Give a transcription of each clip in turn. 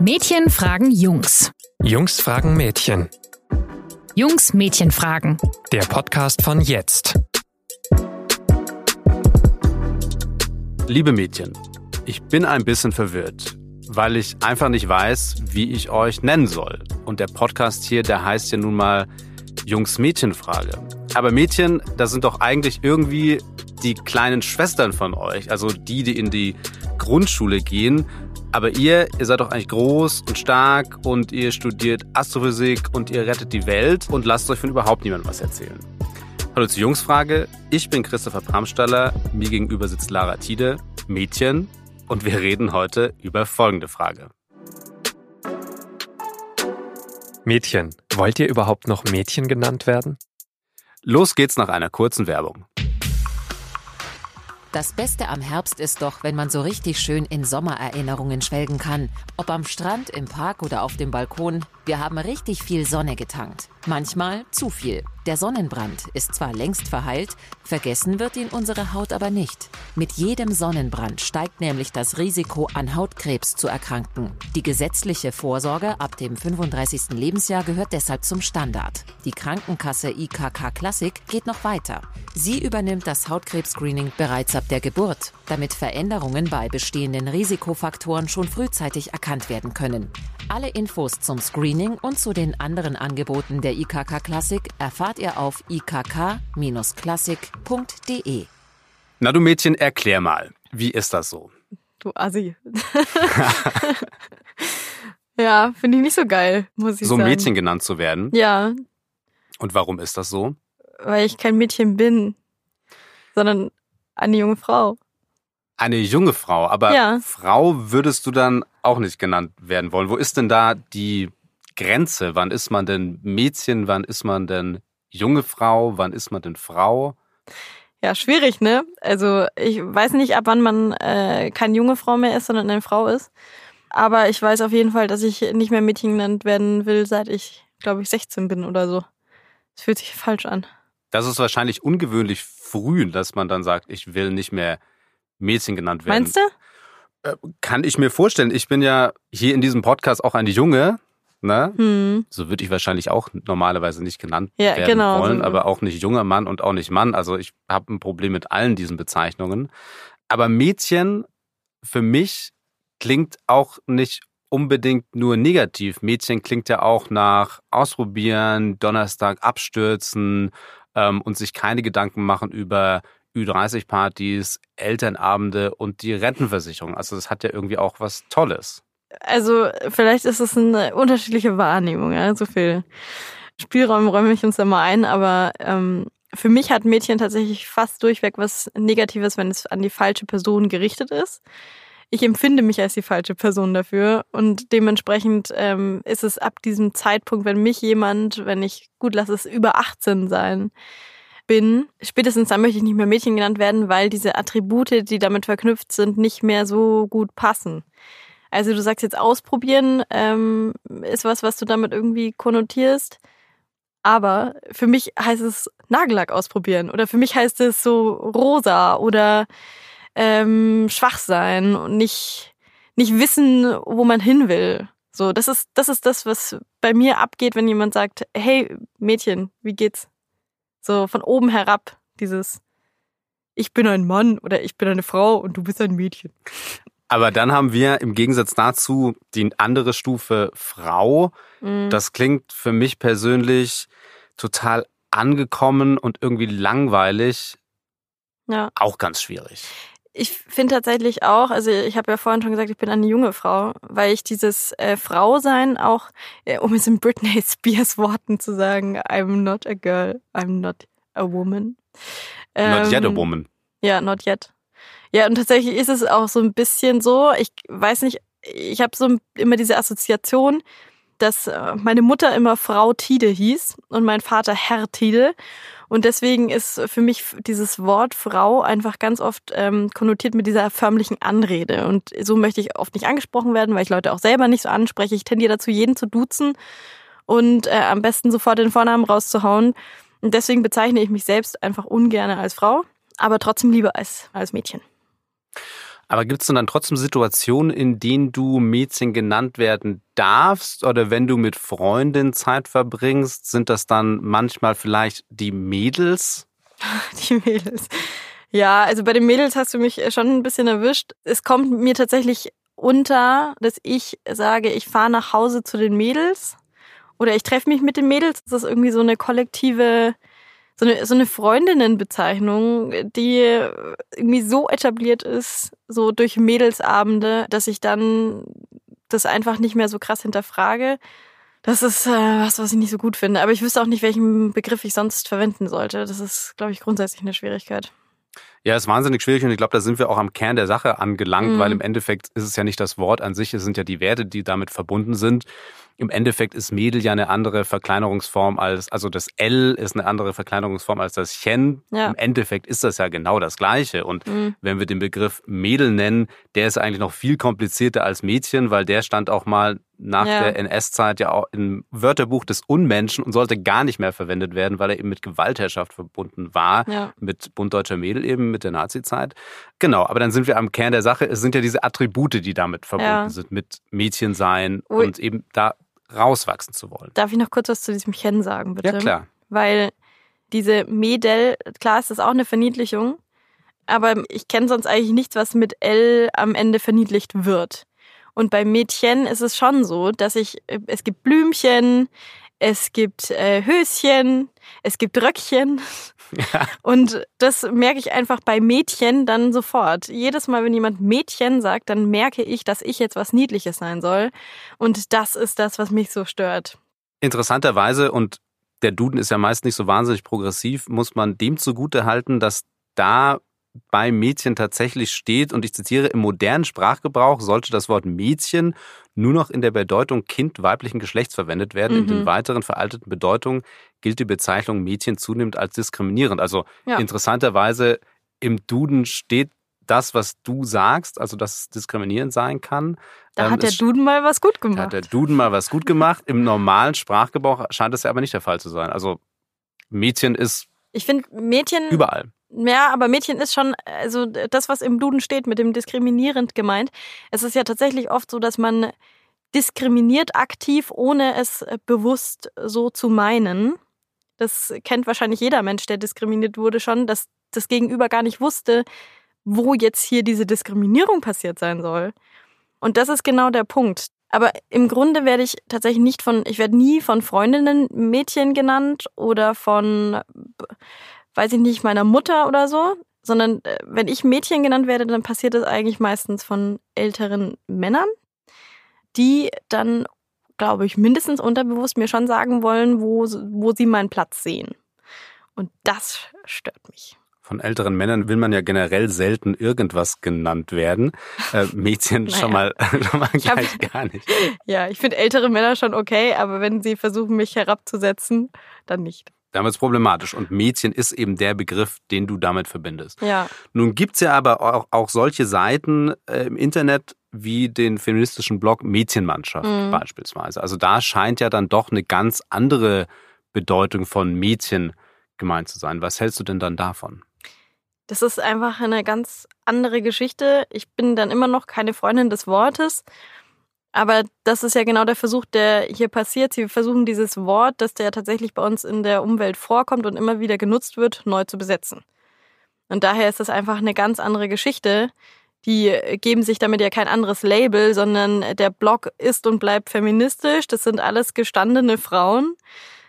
Mädchen fragen Jungs. Jungs fragen Mädchen. Jungs Mädchen fragen. Der Podcast von jetzt. Liebe Mädchen, ich bin ein bisschen verwirrt, weil ich einfach nicht weiß, wie ich euch nennen soll. Und der Podcast hier, der heißt ja nun mal Jungs-Mädchen-Frage. Aber Mädchen, das sind doch eigentlich irgendwie die kleinen Schwestern von euch, also die, die in die Grundschule gehen. Aber ihr, ihr seid doch eigentlich groß und stark und ihr studiert Astrophysik und ihr rettet die Welt und lasst euch von überhaupt niemandem was erzählen. Hallo zur Jungsfrage. Ich bin Christopher Bramstaller. Mir gegenüber sitzt Lara Tide, Mädchen. Und wir reden heute über folgende Frage. Mädchen, wollt ihr überhaupt noch Mädchen genannt werden? Los geht's nach einer kurzen Werbung. Das Beste am Herbst ist doch, wenn man so richtig schön in Sommererinnerungen schwelgen kann. Ob am Strand, im Park oder auf dem Balkon, wir haben richtig viel Sonne getankt. Manchmal zu viel. Der Sonnenbrand ist zwar längst verheilt, vergessen wird ihn unsere Haut aber nicht. Mit jedem Sonnenbrand steigt nämlich das Risiko, an Hautkrebs zu erkranken. Die gesetzliche Vorsorge ab dem 35. Lebensjahr gehört deshalb zum Standard. Die Krankenkasse IKK Classic geht noch weiter. Sie übernimmt das Hautkrebs-Screening bereits ab der Geburt, damit Veränderungen bei bestehenden Risikofaktoren schon frühzeitig erkannt werden können. Alle Infos zum Screening und zu den anderen Angeboten der IKK Classic erfahrt ihr auf ikk-classic.de. Na du Mädchen, erklär mal, wie ist das so? Du Assi. ja, finde ich nicht so geil, muss ich so sagen. So Mädchen genannt zu werden? Ja. Und warum ist das so? Weil ich kein Mädchen bin, sondern eine junge Frau. Eine junge Frau, aber ja. Frau würdest du dann auch nicht genannt werden wollen. Wo ist denn da die Grenze? Wann ist man denn Mädchen? Wann ist man denn junge Frau? Wann ist man denn Frau? Ja, schwierig, ne? Also ich weiß nicht, ab wann man äh, keine junge Frau mehr ist, sondern eine Frau ist. Aber ich weiß auf jeden Fall, dass ich nicht mehr Mädchen genannt werden will, seit ich, glaube ich, 16 bin oder so. Das fühlt sich falsch an. Das ist wahrscheinlich ungewöhnlich früh, dass man dann sagt, ich will nicht mehr Mädchen genannt werden. Meinst du? Äh, kann ich mir vorstellen. Ich bin ja hier in diesem Podcast auch eine Junge. Ne? Hm. So würde ich wahrscheinlich auch normalerweise nicht genannt ja, werden genau, wollen, aber auch nicht junger Mann und auch nicht Mann. Also ich habe ein Problem mit allen diesen Bezeichnungen. Aber Mädchen für mich klingt auch nicht unbedingt nur negativ. Mädchen klingt ja auch nach Ausprobieren, Donnerstag abstürzen ähm, und sich keine Gedanken machen über Ü30-Partys, Elternabende und die Rentenversicherung. Also das hat ja irgendwie auch was Tolles. Also vielleicht ist es eine unterschiedliche Wahrnehmung, ja, so viel Spielraum räume ich uns da mal ein, aber ähm, für mich hat Mädchen tatsächlich fast durchweg was Negatives, wenn es an die falsche Person gerichtet ist. Ich empfinde mich als die falsche Person dafür und dementsprechend ähm, ist es ab diesem Zeitpunkt, wenn mich jemand, wenn ich gut lasse es über 18 sein, bin, spätestens dann möchte ich nicht mehr Mädchen genannt werden, weil diese Attribute, die damit verknüpft sind, nicht mehr so gut passen. Also du sagst jetzt ausprobieren, ähm, ist was, was du damit irgendwie konnotierst. Aber für mich heißt es Nagellack ausprobieren oder für mich heißt es so rosa oder ähm, schwach sein und nicht, nicht wissen, wo man hin will. So, das ist, das ist das, was bei mir abgeht, wenn jemand sagt, hey Mädchen, wie geht's? So von oben herab, dieses Ich bin ein Mann oder ich bin eine Frau und du bist ein Mädchen. Aber dann haben wir im Gegensatz dazu die andere Stufe Frau. Mhm. Das klingt für mich persönlich total angekommen und irgendwie langweilig. Ja. Auch ganz schwierig. Ich finde tatsächlich auch, also ich habe ja vorhin schon gesagt, ich bin eine junge Frau, weil ich dieses äh, Frausein auch, äh, um es in Britney Spears Worten zu sagen, I'm not a girl, I'm not a woman. not yet a woman. Ja, not yet. Ja, und tatsächlich ist es auch so ein bisschen so, ich weiß nicht, ich habe so immer diese Assoziation, dass äh, meine Mutter immer Frau Tide hieß und mein Vater Herr Tide. Und deswegen ist für mich dieses Wort Frau einfach ganz oft ähm, konnotiert mit dieser förmlichen Anrede. Und so möchte ich oft nicht angesprochen werden, weil ich Leute auch selber nicht so anspreche. Ich tendiere dazu, jeden zu duzen und äh, am besten sofort den Vornamen rauszuhauen. Und deswegen bezeichne ich mich selbst einfach ungern als Frau, aber trotzdem lieber als, als Mädchen. Aber gibt es dann trotzdem Situationen, in denen du Mädchen genannt werden darfst? Oder wenn du mit Freundin Zeit verbringst, sind das dann manchmal vielleicht die Mädels? Die Mädels. Ja, also bei den Mädels hast du mich schon ein bisschen erwischt. Es kommt mir tatsächlich unter, dass ich sage, ich fahre nach Hause zu den Mädels oder ich treffe mich mit den Mädels. Das ist irgendwie so eine kollektive, so eine, so eine Freundinnenbezeichnung, die irgendwie so etabliert ist, so durch Mädelsabende, dass ich dann das einfach nicht mehr so krass hinterfrage. Das ist äh, was, was ich nicht so gut finde. Aber ich wüsste auch nicht, welchen Begriff ich sonst verwenden sollte. Das ist, glaube ich, grundsätzlich eine Schwierigkeit. Ja, ist wahnsinnig schwierig und ich glaube, da sind wir auch am Kern der Sache angelangt, mhm. weil im Endeffekt ist es ja nicht das Wort an sich, es sind ja die Werte, die damit verbunden sind. Im Endeffekt ist Mädel ja eine andere Verkleinerungsform als, also das L ist eine andere Verkleinerungsform als das Chen. Ja. Im Endeffekt ist das ja genau das Gleiche. Und mhm. wenn wir den Begriff Mädel nennen, der ist eigentlich noch viel komplizierter als Mädchen, weil der stand auch mal nach ja. der NS-Zeit ja auch im Wörterbuch des Unmenschen und sollte gar nicht mehr verwendet werden, weil er eben mit Gewaltherrschaft verbunden war, ja. mit Bund Deutscher Mädel eben, mit der Nazi-Zeit. Genau, aber dann sind wir am Kern der Sache. Es sind ja diese Attribute, die damit verbunden ja. sind, mit Mädchen sein Ui. und eben da rauswachsen zu wollen. Darf ich noch kurz was zu diesem Chen sagen, bitte? Ja, klar. Weil diese Mädel, klar ist das auch eine Verniedlichung, aber ich kenne sonst eigentlich nichts, was mit L am Ende verniedlicht wird. Und bei Mädchen ist es schon so, dass ich, es gibt Blümchen, es gibt äh, Höschen, es gibt Röckchen. Ja. Und das merke ich einfach bei Mädchen dann sofort. Jedes Mal, wenn jemand Mädchen sagt, dann merke ich, dass ich jetzt was Niedliches sein soll. Und das ist das, was mich so stört. Interessanterweise, und der Duden ist ja meist nicht so wahnsinnig progressiv, muss man dem zugute halten, dass da bei Mädchen tatsächlich steht, und ich zitiere, im modernen Sprachgebrauch sollte das Wort Mädchen nur noch in der Bedeutung Kind weiblichen Geschlechts verwendet werden. Mhm. In den mhm. weiteren veralteten Bedeutungen gilt die Bezeichnung Mädchen zunehmend als diskriminierend. Also ja. interessanterweise im Duden steht das, was du sagst, also dass es diskriminierend sein kann. Da ähm, hat der Duden mal was gut gemacht. Da hat der Duden mal was gut gemacht. Im normalen Sprachgebrauch scheint das ja aber nicht der Fall zu sein. Also Mädchen ist ich finde Mädchen überall. Ja, aber Mädchen ist schon, also das, was im Duden steht, mit dem diskriminierend gemeint. Es ist ja tatsächlich oft so, dass man diskriminiert aktiv, ohne es bewusst so zu meinen. Das kennt wahrscheinlich jeder Mensch, der diskriminiert wurde, schon, dass das Gegenüber gar nicht wusste, wo jetzt hier diese Diskriminierung passiert sein soll. Und das ist genau der Punkt. Aber im Grunde werde ich tatsächlich nicht von, ich werde nie von Freundinnen Mädchen genannt oder von weiß ich nicht, meiner Mutter oder so, sondern äh, wenn ich Mädchen genannt werde, dann passiert das eigentlich meistens von älteren Männern, die dann, glaube ich, mindestens unterbewusst mir schon sagen wollen, wo, wo sie meinen Platz sehen. Und das stört mich. Von älteren Männern will man ja generell selten irgendwas genannt werden. Äh, Mädchen naja. schon mal, schon mal gleich hab, gar nicht. Ja, ich finde ältere Männer schon okay, aber wenn sie versuchen, mich herabzusetzen, dann nicht. Dann wird es problematisch. Und Mädchen ist eben der Begriff, den du damit verbindest. Ja. Nun gibt's ja aber auch, auch solche Seiten äh, im Internet wie den feministischen Blog Mädchenmannschaft mhm. beispielsweise. Also da scheint ja dann doch eine ganz andere Bedeutung von Mädchen gemeint zu sein. Was hältst du denn dann davon? Das ist einfach eine ganz andere Geschichte. Ich bin dann immer noch keine Freundin des Wortes. Aber das ist ja genau der Versuch, der hier passiert. Sie versuchen dieses Wort, das ja tatsächlich bei uns in der Umwelt vorkommt und immer wieder genutzt wird, neu zu besetzen. Und daher ist das einfach eine ganz andere Geschichte. Die geben sich damit ja kein anderes Label, sondern der Blog ist und bleibt feministisch. Das sind alles gestandene Frauen,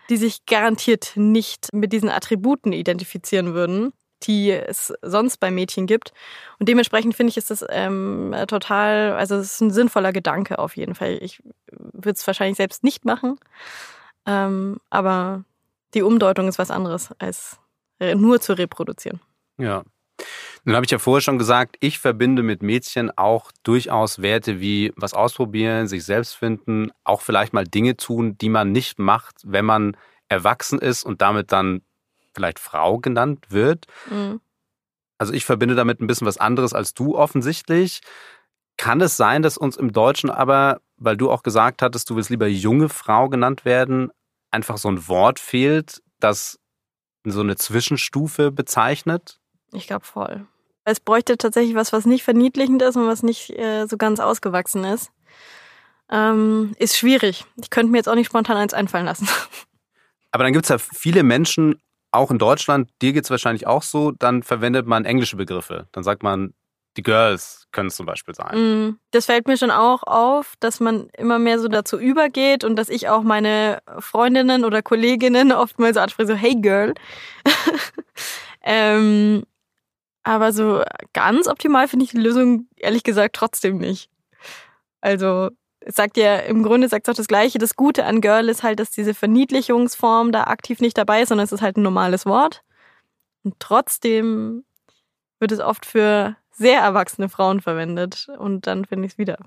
die sich garantiert nicht mit diesen Attributen identifizieren würden die es sonst bei Mädchen gibt. Und dementsprechend finde ich, ist das ähm, total, also es ist ein sinnvoller Gedanke auf jeden Fall. Ich würde es wahrscheinlich selbst nicht machen, ähm, aber die Umdeutung ist was anderes, als nur zu reproduzieren. Ja. Nun habe ich ja vorher schon gesagt, ich verbinde mit Mädchen auch durchaus Werte wie was ausprobieren, sich selbst finden, auch vielleicht mal Dinge tun, die man nicht macht, wenn man erwachsen ist und damit dann vielleicht Frau genannt wird. Mhm. Also ich verbinde damit ein bisschen was anderes als du offensichtlich. Kann es sein, dass uns im Deutschen aber, weil du auch gesagt hattest, du willst lieber junge Frau genannt werden, einfach so ein Wort fehlt, das so eine Zwischenstufe bezeichnet? Ich glaube voll. Es bräuchte tatsächlich was, was nicht verniedlichend ist und was nicht äh, so ganz ausgewachsen ist. Ähm, ist schwierig. Ich könnte mir jetzt auch nicht spontan eins einfallen lassen. Aber dann gibt es ja viele Menschen, auch in Deutschland, dir geht es wahrscheinlich auch so, dann verwendet man englische Begriffe. Dann sagt man, die Girls können es zum Beispiel sein. Mm, das fällt mir schon auch auf, dass man immer mehr so dazu übergeht und dass ich auch meine Freundinnen oder Kolleginnen oftmals so anspreche, so hey Girl. ähm, aber so ganz optimal finde ich die Lösung ehrlich gesagt trotzdem nicht. Also es sagt ja im Grunde sagt auch das Gleiche. Das Gute an Girl ist halt, dass diese Verniedlichungsform da aktiv nicht dabei ist, sondern es ist halt ein normales Wort. Und trotzdem wird es oft für sehr erwachsene Frauen verwendet. Und dann finde ich es wieder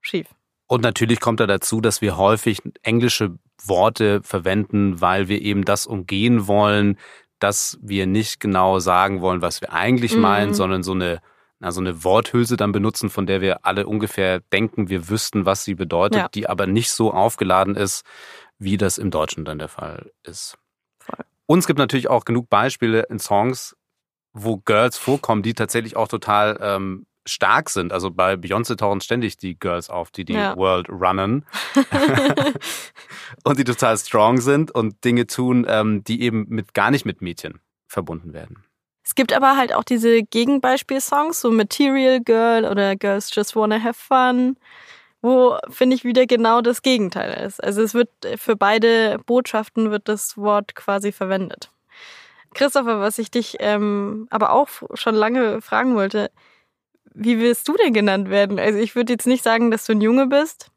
schief. Und natürlich kommt da dazu, dass wir häufig englische Worte verwenden, weil wir eben das umgehen wollen, dass wir nicht genau sagen wollen, was wir eigentlich mhm. meinen, sondern so eine also eine Worthülse dann benutzen, von der wir alle ungefähr denken, wir wüssten, was sie bedeutet, ja. die aber nicht so aufgeladen ist, wie das im Deutschen dann der Fall ist. Voll. Und es gibt natürlich auch genug Beispiele in Songs, wo Girls vorkommen, die tatsächlich auch total ähm, stark sind. Also bei Beyoncé tauchen ständig die Girls auf, die die ja. World runnen und die total strong sind und Dinge tun, ähm, die eben mit gar nicht mit Mädchen verbunden werden. Es gibt aber halt auch diese Gegenbeispielsongs, so Material Girl oder Girls Just Wanna Have Fun, wo, finde ich, wieder genau das Gegenteil ist. Also es wird für beide Botschaften wird das Wort quasi verwendet. Christopher, was ich dich ähm, aber auch schon lange fragen wollte, wie willst du denn genannt werden? Also ich würde jetzt nicht sagen, dass du ein Junge bist.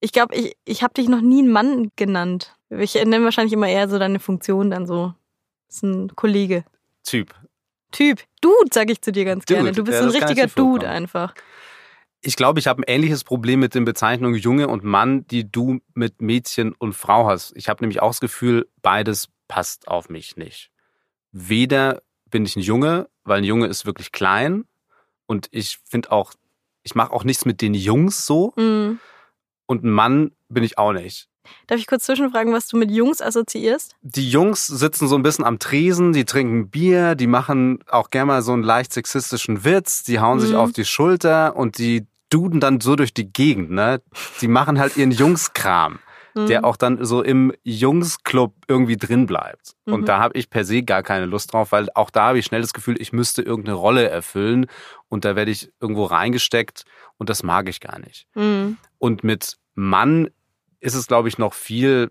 Ich glaube, ich, ich habe dich noch nie einen Mann genannt. Ich nenne wahrscheinlich immer eher so deine Funktion dann so. Das ist ein Kollege. Typ. Typ. Dude, sage ich zu dir ganz Dude. gerne. Du bist ja, ein richtiger Dude einfach. Ich glaube, ich habe ein ähnliches Problem mit den Bezeichnungen Junge und Mann, die du mit Mädchen und Frau hast. Ich habe nämlich auch das Gefühl, beides passt auf mich nicht. Weder bin ich ein Junge, weil ein Junge ist wirklich klein und ich finde auch, ich mache auch nichts mit den Jungs so. Mhm. Und ein Mann bin ich auch nicht. Darf ich kurz zwischenfragen, was du mit Jungs assoziierst? Die Jungs sitzen so ein bisschen am Tresen, die trinken Bier, die machen auch gerne mal so einen leicht sexistischen Witz, die hauen mhm. sich auf die Schulter und die duden dann so durch die Gegend, ne? Die machen halt ihren Jungskram, mhm. der auch dann so im Jungsclub irgendwie drin bleibt. Mhm. Und da habe ich per se gar keine Lust drauf, weil auch da habe ich schnell das Gefühl, ich müsste irgendeine Rolle erfüllen und da werde ich irgendwo reingesteckt und das mag ich gar nicht. Mhm. Und mit Mann ist es, glaube ich, noch viel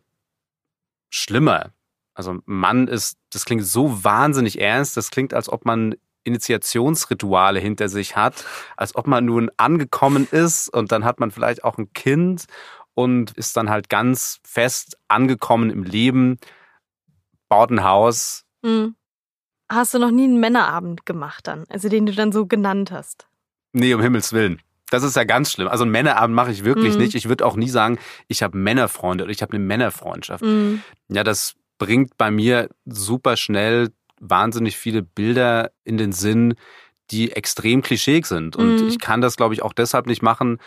schlimmer. Also Mann ist, das klingt so wahnsinnig ernst, das klingt, als ob man Initiationsrituale hinter sich hat, als ob man nun angekommen ist und dann hat man vielleicht auch ein Kind und ist dann halt ganz fest angekommen im Leben, baut ein Haus. Mhm. Hast du noch nie einen Männerabend gemacht dann, also den du dann so genannt hast? Nee, um Himmels Willen. Das ist ja ganz schlimm. Also einen Männerabend mache ich wirklich mhm. nicht. Ich würde auch nie sagen, ich habe Männerfreunde oder ich habe eine Männerfreundschaft. Mhm. Ja, das bringt bei mir super schnell wahnsinnig viele Bilder in den Sinn, die extrem klischeeig sind. Und mhm. ich kann das, glaube ich, auch deshalb nicht machen,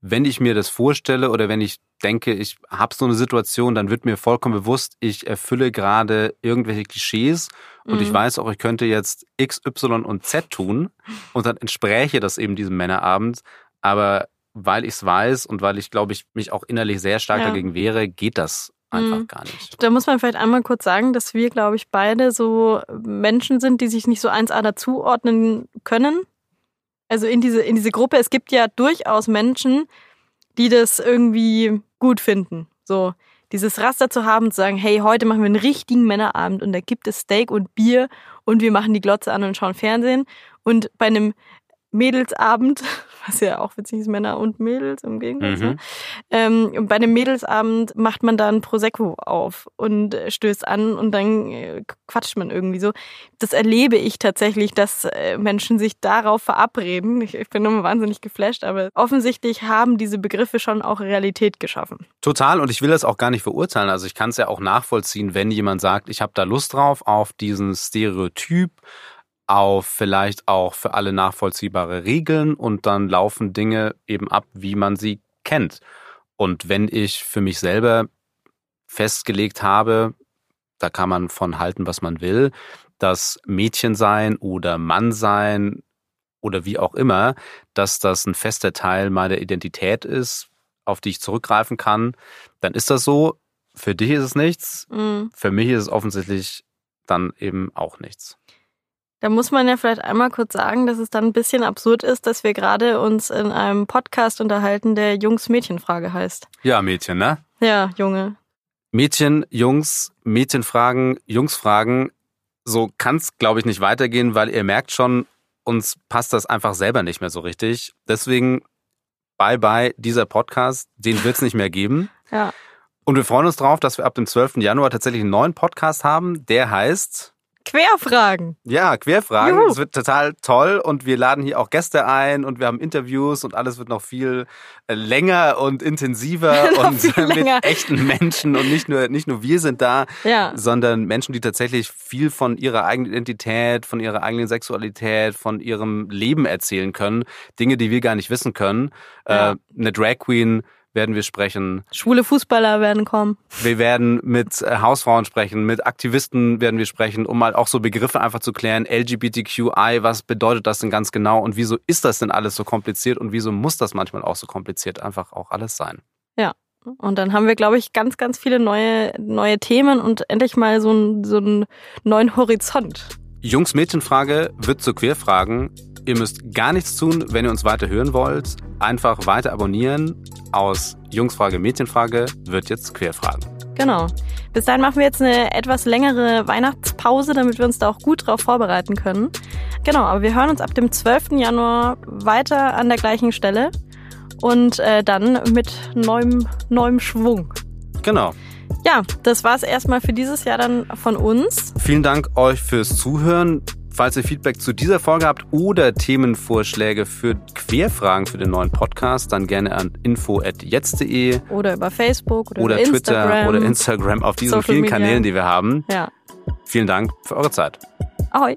wenn ich mir das vorstelle oder wenn ich denke, ich habe so eine Situation, dann wird mir vollkommen bewusst, ich erfülle gerade irgendwelche Klischees und mhm. ich weiß auch, ich könnte jetzt X, Y und Z tun und dann entspräche das eben diesem Männerabend. Aber weil ich es weiß und weil ich, glaube ich, mich auch innerlich sehr stark ja. dagegen wehre, geht das einfach mhm. gar nicht. Da muss man vielleicht einmal kurz sagen, dass wir, glaube ich, beide so Menschen sind, die sich nicht so 1A dazuordnen können. Also in diese, in diese Gruppe. Es gibt ja durchaus Menschen, die das irgendwie gut finden. So dieses Raster zu haben, zu sagen, hey, heute machen wir einen richtigen Männerabend und da gibt es Steak und Bier und wir machen die Glotze an und schauen Fernsehen. Und bei einem Mädelsabend, was ja auch witzig ist, Männer und Mädels im Gegensatz. Mhm. Ähm, bei einem Mädelsabend macht man da ein Prosecco auf und stößt an und dann äh, quatscht man irgendwie so. Das erlebe ich tatsächlich, dass äh, Menschen sich darauf verabreden. Ich, ich bin immer wahnsinnig geflasht, aber offensichtlich haben diese Begriffe schon auch Realität geschaffen. Total und ich will das auch gar nicht verurteilen. Also ich kann es ja auch nachvollziehen, wenn jemand sagt, ich habe da Lust drauf auf diesen Stereotyp auf vielleicht auch für alle nachvollziehbare Regeln und dann laufen Dinge eben ab, wie man sie kennt. Und wenn ich für mich selber festgelegt habe, da kann man von halten, was man will, dass Mädchen sein oder Mann sein oder wie auch immer, dass das ein fester Teil meiner Identität ist, auf die ich zurückgreifen kann, dann ist das so. Für dich ist es nichts. Mhm. Für mich ist es offensichtlich dann eben auch nichts. Da muss man ja vielleicht einmal kurz sagen, dass es dann ein bisschen absurd ist, dass wir gerade uns in einem Podcast unterhalten, der Jungs-Mädchen-Frage heißt. Ja, Mädchen, ne? Ja, Junge. Mädchen, Jungs, Mädchen fragen, Jungs fragen. So kann es, glaube ich, nicht weitergehen, weil ihr merkt schon, uns passt das einfach selber nicht mehr so richtig. Deswegen bye bye dieser Podcast, den wird es nicht mehr geben. Ja. Und wir freuen uns drauf, dass wir ab dem 12. Januar tatsächlich einen neuen Podcast haben, der heißt Querfragen. ja, Querfragen. Juhu. Es wird total toll und wir laden hier auch Gäste ein und wir haben Interviews und alles wird noch viel äh, länger und intensiver und mit länger. echten Menschen und nicht nur nicht nur wir sind da, Ja. sondern Menschen, die tatsächlich viel von ihrer eigenen Identität, von ihrer eigenen Sexualität, von ihrem Leben erzählen können, Dinge, die wir gar nicht wissen können. Ja. Äh, eine Drag Queen werden wir sprechen. Schwule Fußballer werden kommen. Wir werden mit äh, Hausfrauen sprechen, mit Aktivisten werden wir sprechen, um mal auch so Begriffe einfach zu klären. LGBTQI, was bedeutet das denn ganz genau und wieso ist das denn alles so kompliziert und wieso muss das manchmal auch so kompliziert einfach auch alles sein? Und dann haben wir, glaube ich, ganz, ganz viele neue, neue Themen und endlich mal so, einen so einen neuen Horizont. Jungs-Mädchen-Frage wird zu Queerfragen. Ihr müsst gar nichts tun, wenn ihr uns weiter hören wollt. Einfach weiter abonnieren. Aus Jungsfrage, Mädchenfrage wird jetzt Queerfragen. Genau. Bis dahin machen wir jetzt eine etwas längere Weihnachtspause, damit wir uns da auch gut drauf vorbereiten können. Genau, aber wir hören uns ab dem 12. Januar weiter an der gleichen Stelle und äh, dann mit neuem, neuem Schwung. Genau. Ja, das war's erstmal für dieses Jahr dann von uns. Vielen Dank euch fürs Zuhören. Falls ihr Feedback zu dieser Folge habt oder Themenvorschläge für Querfragen für den neuen Podcast, dann gerne an info@jetzt.de Oder über Facebook oder, oder über Twitter Instagram. oder Instagram auf diesen Social vielen Media. Kanälen, die wir haben. Ja. Vielen Dank für eure Zeit. Ahoi.